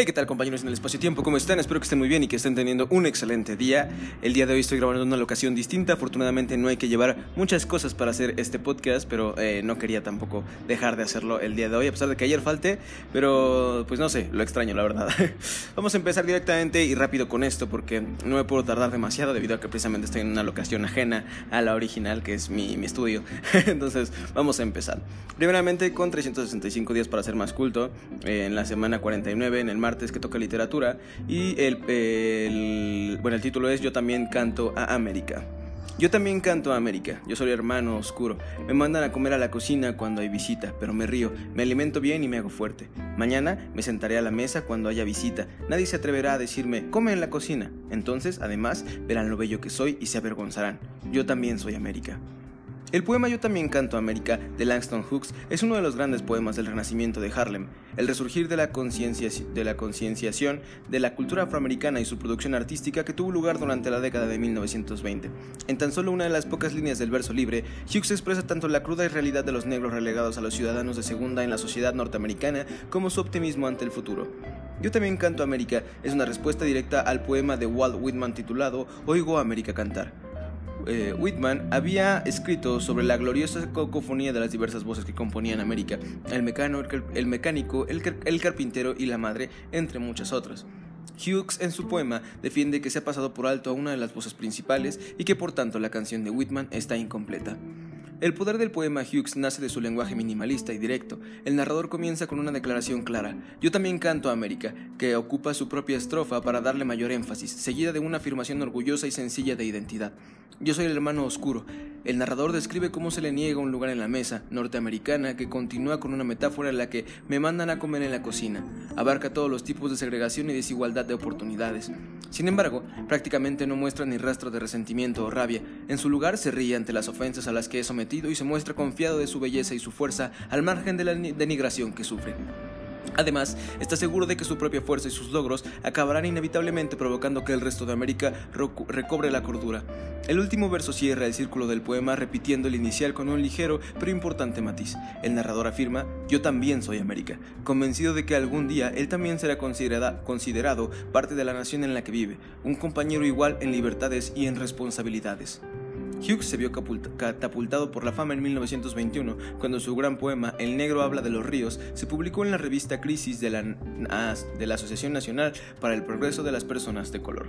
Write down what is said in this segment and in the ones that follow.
Hey, ¿qué tal compañeros en el espacio-tiempo? ¿Cómo están? Espero que estén muy bien y que estén teniendo un excelente día. El día de hoy estoy grabando en una locación distinta. Afortunadamente no hay que llevar muchas cosas para hacer este podcast, pero eh, no quería tampoco dejar de hacerlo el día de hoy, a pesar de que ayer falte. Pero pues no sé, lo extraño la verdad. Vamos a empezar directamente y rápido con esto porque no me puedo tardar demasiado debido a que precisamente estoy en una locación ajena a la original, que es mi, mi estudio. Entonces vamos a empezar. Primeramente con 365 días para ser más culto, eh, en la semana 49, en el que toca literatura y el, bueno, el título es Yo también canto a América. Yo también canto a América, yo soy hermano oscuro. Me mandan a comer a la cocina cuando hay visita, pero me río, me alimento bien y me hago fuerte. Mañana me sentaré a la mesa cuando haya visita. Nadie se atreverá a decirme, come en la cocina. Entonces, además, verán lo bello que soy y se avergonzarán. Yo también soy América. El poema Yo también canto América de Langston Hughes es uno de los grandes poemas del renacimiento de Harlem, el resurgir de la concienciación de la cultura afroamericana y su producción artística que tuvo lugar durante la década de 1920. En tan solo una de las pocas líneas del verso libre, Hughes expresa tanto la cruda realidad de los negros relegados a los ciudadanos de segunda en la sociedad norteamericana como su optimismo ante el futuro. Yo también canto América es una respuesta directa al poema de Walt Whitman titulado Oigo a América cantar. Eh, Whitman había escrito sobre la gloriosa cacofonía de las diversas voces que componían América, el, el mecánico, el, carpintero y la madre, entre muchas otras. Hughes en su poema defiende que se ha pasado por alto a una de las voces principales y que por tanto la canción de Whitman está incompleta. El poder del poema Hughes nace de su lenguaje minimalista y directo. El narrador comienza con una declaración clara. Yo también canto a América, que ocupa su propia estrofa para darle mayor énfasis, seguida de una afirmación orgullosa y sencilla de identidad. Yo soy el hermano oscuro. El narrador describe cómo se le niega un lugar en la mesa norteamericana que continúa con una metáfora en la que me mandan a comer en la cocina. Abarca todos los tipos de segregación y desigualdad de oportunidades. Sin embargo, prácticamente no muestra ni rastro de resentimiento o rabia. En su lugar se ríe ante las ofensas a las que es sometido y se muestra confiado de su belleza y su fuerza al margen de la denigración que sufre. Además, está seguro de que su propia fuerza y sus logros acabarán inevitablemente provocando que el resto de América recobre la cordura. El último verso cierra el círculo del poema repitiendo el inicial con un ligero pero importante matiz. El narrador afirma, yo también soy América, convencido de que algún día él también será considerado parte de la nación en la que vive, un compañero igual en libertades y en responsabilidades. Hughes se vio catapultado por la fama en 1921 cuando su gran poema El negro habla de los ríos se publicó en la revista Crisis de la, Asociación Nacional para el Progreso de las Personas de Color.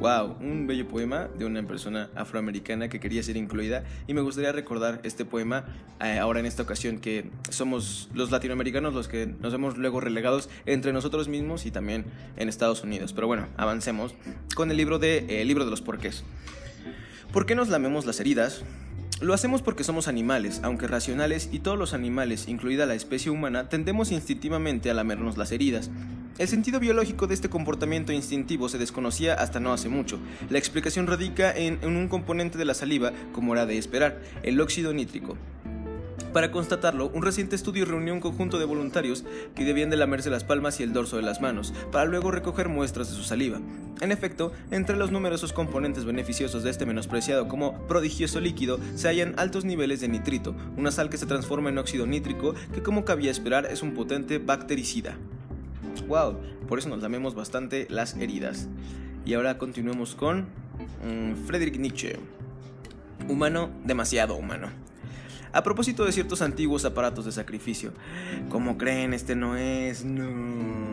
Wow, un bello poema de una persona afroamericana que quería ser incluida y me gustaría recordar este poema eh, ahora en esta ocasión que somos los latinoamericanos los que nos hemos luego relegados entre nosotros mismos y también en Estados Unidos. Pero bueno, avancemos con el libro de eh, el libro de los porqués. ¿Por qué nos lamemos las heridas? Lo hacemos porque somos animales, aunque racionales, y todos los animales, incluida la especie humana, tendemos instintivamente a lamernos las heridas. El sentido biológico de este comportamiento instintivo se desconocía hasta no hace mucho. La explicación radica en, un componente de la saliva, como era de esperar, el óxido nítrico. Para constatarlo, un reciente estudio reunió un conjunto de voluntarios que debían de lamerse las palmas y el dorso de las manos, para luego recoger muestras de su saliva. En efecto, entre los numerosos componentes beneficiosos de este menospreciado como prodigioso líquido se hallan altos niveles de nitrito, una sal que se transforma en óxido nítrico que como cabía esperar es un potente bactericida. Wow, por eso nos lamemos bastante las heridas. Y ahora continuemos con mm, Friedrich Nietzsche. Humano, demasiado humano. A propósito de ciertos antiguos aparatos de sacrificio. Como creen, este no es. No.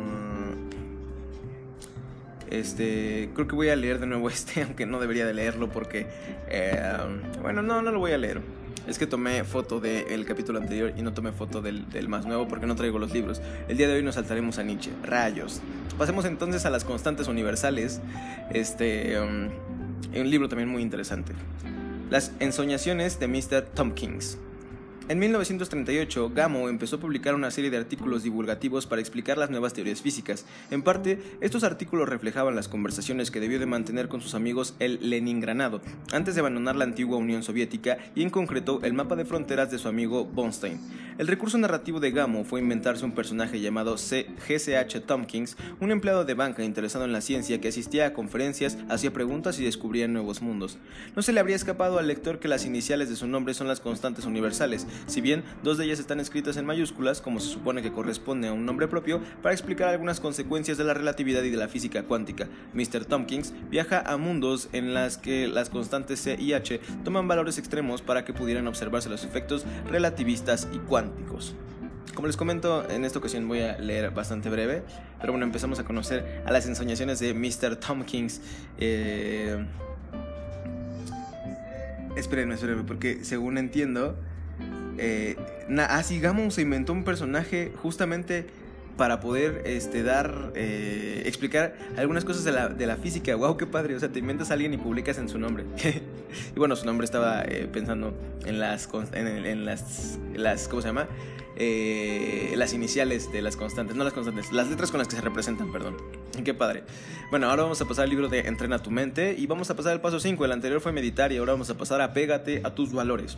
Este, creo que voy a leer de nuevo este, aunque no debería de leerlo porque, eh, bueno, no, no lo voy a leer. Es que tomé foto del capítulo anterior y no tomé foto del, más nuevo porque no traigo los libros. El día de hoy nos saltaremos a Nietzsche. Rayos. Pasemos entonces a las constantes universales. Este, um, un libro también muy interesante. Las ensoñaciones de Mr. Tompkins. En 1938, Gamow empezó a publicar una serie de artículos divulgativos para explicar las nuevas teorías físicas. En parte, estos artículos reflejaban las conversaciones que debió de mantener con sus amigos el Leningranado, antes de abandonar la antigua Unión Soviética y en concreto el mapa de fronteras de su amigo Bonstein. El recurso narrativo de Gamo fue inventarse un personaje llamado GCH Tompkins, un empleado de banca interesado en la ciencia que asistía a conferencias, hacía preguntas y descubría nuevos mundos. No se le habría escapado al lector que las iniciales de su nombre son las constantes universales, si bien dos de ellas están escritas en mayúsculas, como se supone que corresponde a un nombre propio, para explicar algunas consecuencias de la relatividad y de la física cuántica. Mr. Tompkins viaja a mundos en las que las constantes C y H toman valores extremos para que pudieran observarse los efectos relativistas y cuánticos. Como les comento, en esta ocasión voy a leer bastante breve, pero bueno, empezamos a conocer a las ensoñaciones de Mr. Tompkins. Eh... Espérenme, espérenme, porque según entiendo, eh, así Gamow se inventó un personaje justamente para poder este, dar, eh, explicar algunas cosas de la, de la, física. ¡Wow, qué padre! O sea, te inventas a alguien y publicas en su nombre. y bueno, su nombre estaba eh, pensando en las, en, las, las, ¿cómo se llama? Eh, las iniciales de las constantes, no las constantes, las letras con las que se representan, perdón. Qué padre. Bueno, ahora vamos a pasar al libro de Entrena tu mente y vamos a pasar al paso 5. El anterior fue meditar y ahora vamos a pasar a pégate a tus valores.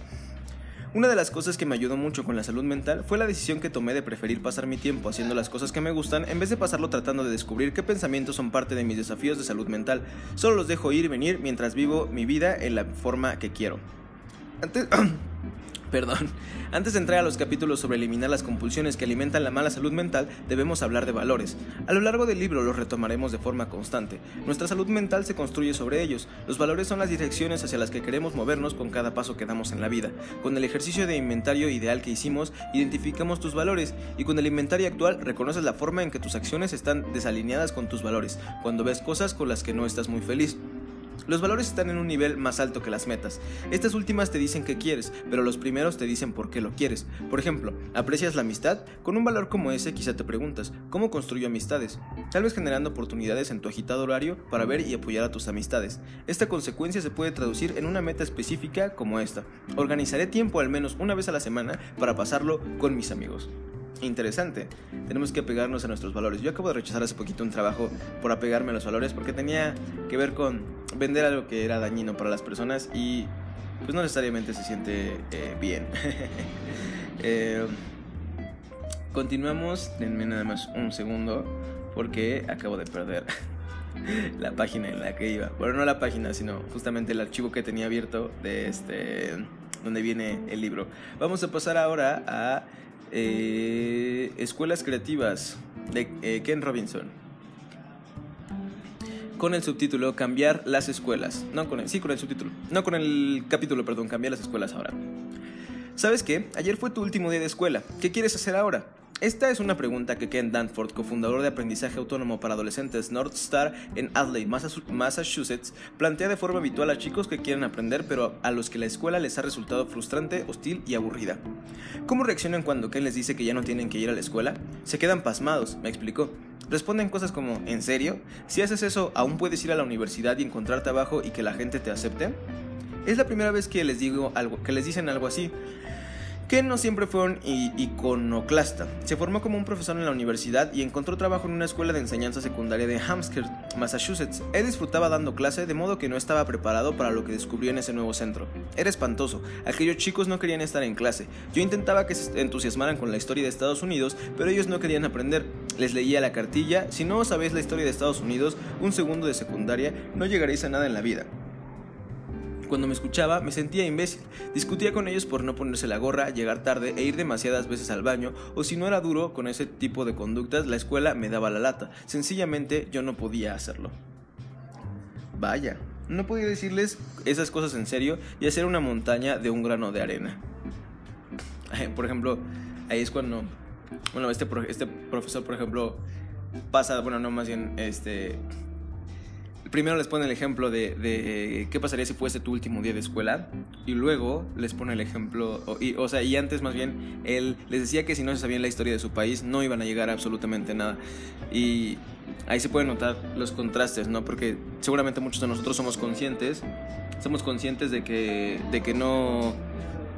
Una de las cosas que me ayudó mucho con la salud mental fue la decisión que tomé de preferir pasar mi tiempo haciendo las cosas que me gustan en vez de pasarlo tratando de descubrir qué pensamientos son parte de mis desafíos de salud mental. Solo los dejo ir y venir mientras vivo mi vida en la forma que quiero. Antes... Perdón. Antes de entrar a los capítulos sobre eliminar las compulsiones que alimentan la mala salud mental, debemos hablar de valores. A lo largo del libro los retomaremos de forma constante. Nuestra salud mental se construye sobre ellos. Los valores son las direcciones hacia las que queremos movernos con cada paso que damos en la vida. Con el ejercicio de inventario ideal que hicimos, identificamos tus valores y con el inventario actual reconoces la forma en que tus acciones están desalineadas con tus valores, cuando ves cosas con las que no estás muy feliz. Los valores están en un nivel más alto que las metas. Estas últimas te dicen que quieres, pero los primeros te dicen por qué lo quieres. Por ejemplo, ¿aprecias la amistad? Con un valor como ese quizá te preguntas, ¿cómo construyo amistades? Tal vez generando oportunidades en tu agitado horario para ver y apoyar a tus amistades. Esta consecuencia se puede traducir en una meta específica como esta. Organizaré tiempo al menos una vez a la semana para pasarlo con mis amigos interesante. Tenemos que apegarnos a nuestros valores. Yo acabo de rechazar hace poquito un trabajo por apegarme a los valores porque tenía que ver con vender algo que era dañino para las personas y pues no necesariamente se siente eh, bien. eh, continuamos, denme nada más un segundo porque acabo de perder la página en la que iba. Bueno, no la página, sino justamente el archivo que tenía abierto de este donde viene el libro. Vamos a pasar ahora a eh, Escuelas Creativas de eh, Ken Robinson. Con el subtítulo Cambiar las escuelas. No con el, sí, con el subtítulo. No con el capítulo, perdón, Cambiar las escuelas ahora. ¿Sabes qué? Ayer fue tu último día de escuela. ¿Qué quieres hacer ahora? Esta es una pregunta que Ken Danford, cofundador de aprendizaje autónomo para adolescentes North Star en Adelaide, Massachusetts, plantea de forma habitual a chicos que quieren aprender pero a los que la escuela les ha resultado frustrante, hostil y aburrida. ¿Cómo reaccionan cuando Ken les dice que ya no tienen que ir a la escuela? Se quedan pasmados, me explicó. Responden cosas como, ¿en serio? Si haces eso, ¿aún puedes ir a la universidad y encontrar trabajo y que la gente te acepte? Es la primera vez que les digo algo, que les dicen algo así. Ken no siempre fue un iconoclasta. Se formó como un profesor en la universidad y encontró trabajo en una escuela de enseñanza secundaria de Hampshire, Massachusetts. Él disfrutaba dando clase de modo que no estaba preparado para lo que descubrió en ese nuevo centro. Era espantoso. Aquellos chicos no querían estar en clase. Yo intentaba que se entusiasmaran con la historia de Estados Unidos, pero ellos no querían aprender. Les leía la cartilla, si no sabéis la historia de Estados Unidos, un segundo de secundaria, no llegaréis a nada en la vida. Cuando me escuchaba me sentía imbécil. Discutía con ellos por no ponerse la gorra, llegar tarde e ir demasiadas veces al baño, o si no era duro con ese tipo de conductas, la escuela me daba la lata. Sencillamente yo no podía hacerlo. Vaya, no podía decirles esas cosas en serio y hacer una montaña de un grano de arena. Por ejemplo, ahí es cuando, bueno, este, este profesor, por ejemplo, pasa, bueno, no más bien, este, primero les pone el ejemplo de, qué pasaría si fuese tu último día de escuela y luego les pone el ejemplo, o, y, o sea, y antes más bien, él les decía que si no se sabían la historia de su país no iban a llegar a absolutamente nada. Y ahí se pueden notar los contrastes, ¿no? Porque seguramente muchos de nosotros somos conscientes, somos conscientes de que, de que no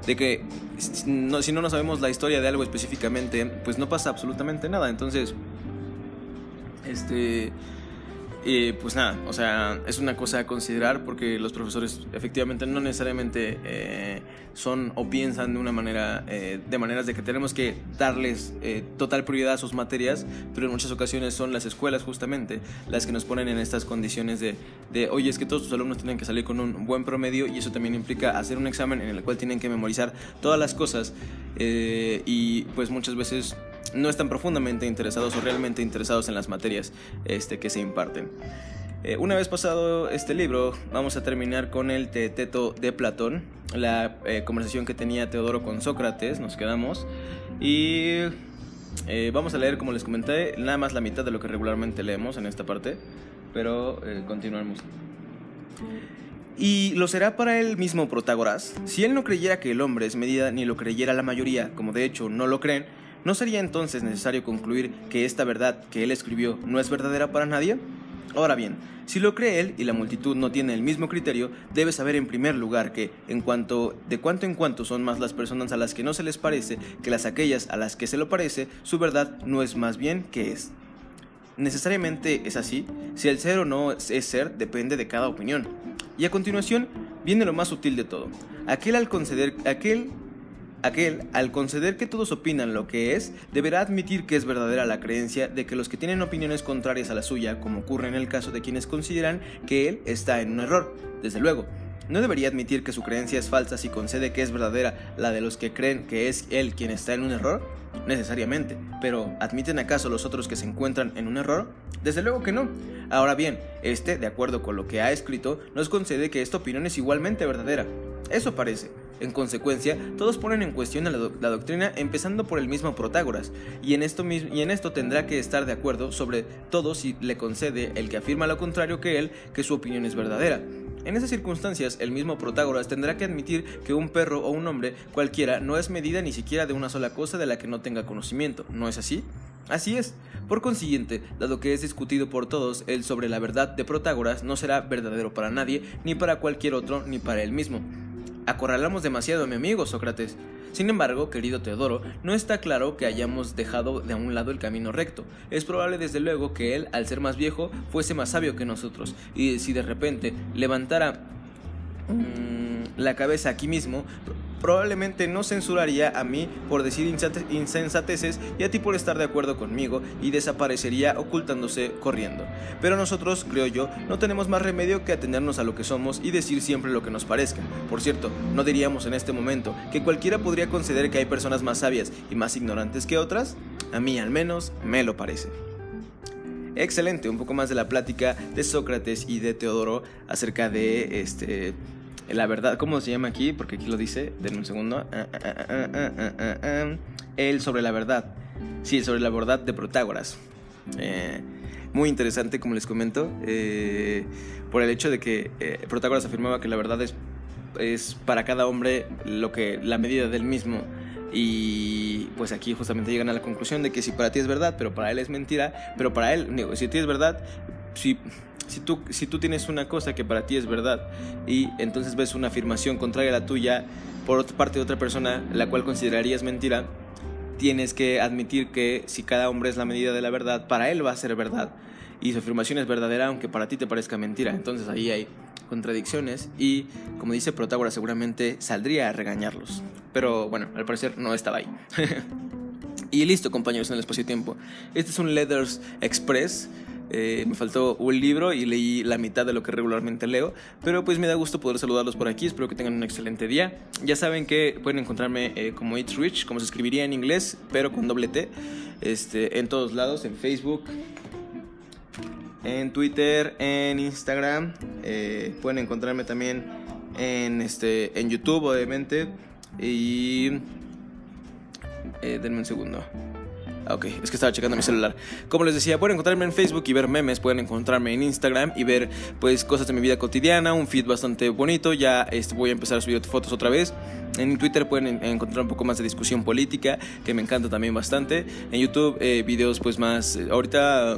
de que si no nos sabemos la historia de algo específicamente, pues no pasa absolutamente nada. Entonces, este, Y pues nada, o sea, es una cosa a considerar porque los profesores efectivamente no necesariamente eh, son o piensan de una manera, eh, de maneras de que tenemos que darles eh, total prioridad a sus materias, pero en muchas ocasiones son las escuelas justamente las que nos ponen en estas condiciones de, de oye, es que todos tus alumnos tienen que salir con un buen promedio y eso también implica hacer un examen en el cual tienen que memorizar todas las cosas y pues muchas veces no están profundamente interesados o realmente interesados en las materias este, que se imparten. Eh, una vez pasado este libro, vamos a terminar con el Teteto de Platón, la eh, conversación que tenía Teodoro con Sócrates, nos quedamos, y eh, vamos a leer, como les comenté, nada más la mitad de lo que regularmente leemos en esta parte, pero continuamos. Y lo será para él mismo Protágoras. Si él no creyera que el hombre es medida ni lo creyera la mayoría, como de hecho no lo creen, ¿No sería entonces necesario concluir que esta verdad que él escribió no es verdadera para nadie? Ahora bien, si lo cree él y la multitud no tiene el mismo criterio, debe saber en primer lugar que, de cuanto en cuanto son más las personas a las que no se les parece que las aquellas a las que se lo parece, su verdad no es más bien que es. Necesariamente es así, si el ser o no es ser depende de cada opinión. Y a continuación viene lo más sutil de todo. Aquel al conceder, aquel Aquel, al conceder que todos opinan lo que es, deberá admitir que es verdadera la creencia de que los que tienen opiniones contrarias a la suya, como ocurre en el caso de quienes consideran que él está en un error. Desde luego, no debería admitir que su creencia es falsa si concede que es verdadera la de los que creen que es él quien está en un error? Necesariamente. Pero, ¿admiten acaso los otros que se encuentran en un error? Desde luego que no. Ahora bien, este, de acuerdo con lo que ha escrito, nos concede que esta opinión es igualmente verdadera. Eso parece. En consecuencia, todos ponen en cuestión la, doctrina empezando por el mismo Protágoras, y en, esto y en esto tendrá que estar de acuerdo sobre todo si le concede el que afirma lo contrario que él, que su opinión es verdadera. En esas circunstancias, el mismo Protágoras tendrá que admitir que un perro o un hombre cualquiera no es medida ni siquiera de una sola cosa de la que no tenga conocimiento, ¿no es así? Así es. Por consiguiente, dado que es discutido por todos, el sobre la verdad de Protágoras no será verdadero para nadie, ni para cualquier otro, ni para él mismo. Acorralamos demasiado a mi amigo Sócrates. Sin embargo, querido Teodoro, no está claro que hayamos dejado de a un lado el camino recto. Es probable desde luego que él, al ser más viejo, fuese más sabio que nosotros, y si de repente levantara mm, la cabeza aquí mismo, probablemente no censuraría a mí por decir insensateces y a ti por estar de acuerdo conmigo y desaparecería ocultándose corriendo. Pero nosotros, creo yo, no tenemos más remedio que atendernos a lo que somos y decir siempre lo que nos parezca. Por cierto, no diríamos en este momento que cualquiera podría conceder que hay personas más sabias y más ignorantes que otras. A mí al menos me lo parece. Excelente, un poco más de la plática de Sócrates y de Teodoro acerca de este la verdad, ¿cómo se llama aquí? Porque aquí lo dice, denme un segundo. El sobre la verdad. Sí, sobre la verdad de Protágoras. muy interesante, como les comento, por el hecho de que Protágoras afirmaba que la verdad es, es para cada hombre lo que la medida del mismo. Y pues aquí justamente llegan a la conclusión de que si para ti es verdad, pero para él es mentira, pero para él, si a ti es verdad, si si tú, si tú tienes una cosa que para ti es verdad y entonces ves una afirmación contraria a la tuya por parte de otra persona, la cual considerarías mentira, tienes que admitir que si cada hombre es la medida de la verdad, para él va a ser verdad y su afirmación es verdadera aunque para ti te parezca mentira. Entonces ahí hay contradicciones y como dice Protágoras seguramente saldría a regañarlos. Pero bueno, al parecer no estaba ahí. y listo compañeros en el espacio-tiempo. Este es un Leathers Express eh, me faltó un libro y leí la mitad de lo que regularmente leo, pero pues me da gusto poder saludarlos por aquí, espero que tengan un excelente día. Ya saben que pueden encontrarme eh, como It's Rich, como se escribiría en inglés, pero con doble T, este, en todos lados, en Facebook, en Twitter, en Instagram, eh, pueden encontrarme también en, este, en YouTube, obviamente, y... denme un segundo. Ah, ok, es que estaba checando mi celular. Como les decía, pueden encontrarme en Facebook y ver memes, pueden encontrarme en Instagram y ver pues cosas de mi vida cotidiana, un feed bastante bonito. Ya este, voy a empezar a subir fotos otra vez. En Twitter pueden encontrar un poco más de discusión política, que me encanta también bastante. En YouTube, eh, videos pues más... Eh, ahorita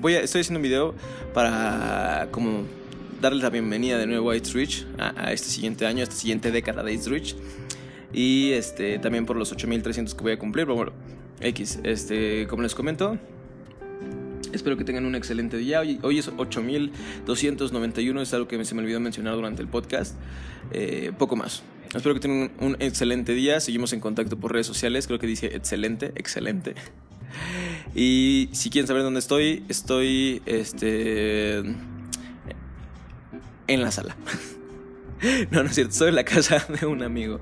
voy a, estoy haciendo un video para como darles la bienvenida de nuevo a It's Rich, a, este siguiente año, a esta siguiente década de It's Rich. Y este, también por los 8300 que voy a cumplir. Bueno, X, este, como les comento, Espero que tengan un excelente día. Hoy, hoy es 8291, es algo que se me olvidó mencionar durante el podcast. Eh, poco más. Espero que tengan un, un excelente día. Seguimos en contacto por redes sociales. Creo que dice excelente, excelente. Y si quieren saber dónde estoy, estoy este, en la sala. No, no es cierto, estoy en la casa de un amigo.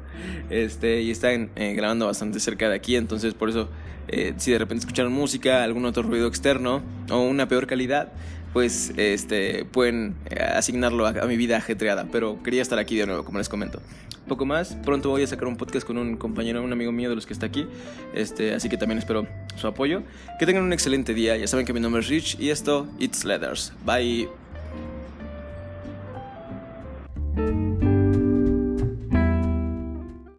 Este, y están eh, grabando bastante cerca de aquí, entonces por eso, eh, si de repente escucharon música, algún otro ruido externo o una peor calidad, pues este, pueden eh, asignarlo a, a, mi vida ajetreada. Pero quería estar aquí de nuevo, como les comento. Poco más, pronto voy a sacar un podcast con un compañero, un amigo mío de los que está aquí. Este, así que también espero su apoyo. Que tengan un excelente día. Ya saben que mi nombre es Rich y esto, It's Letters. Bye.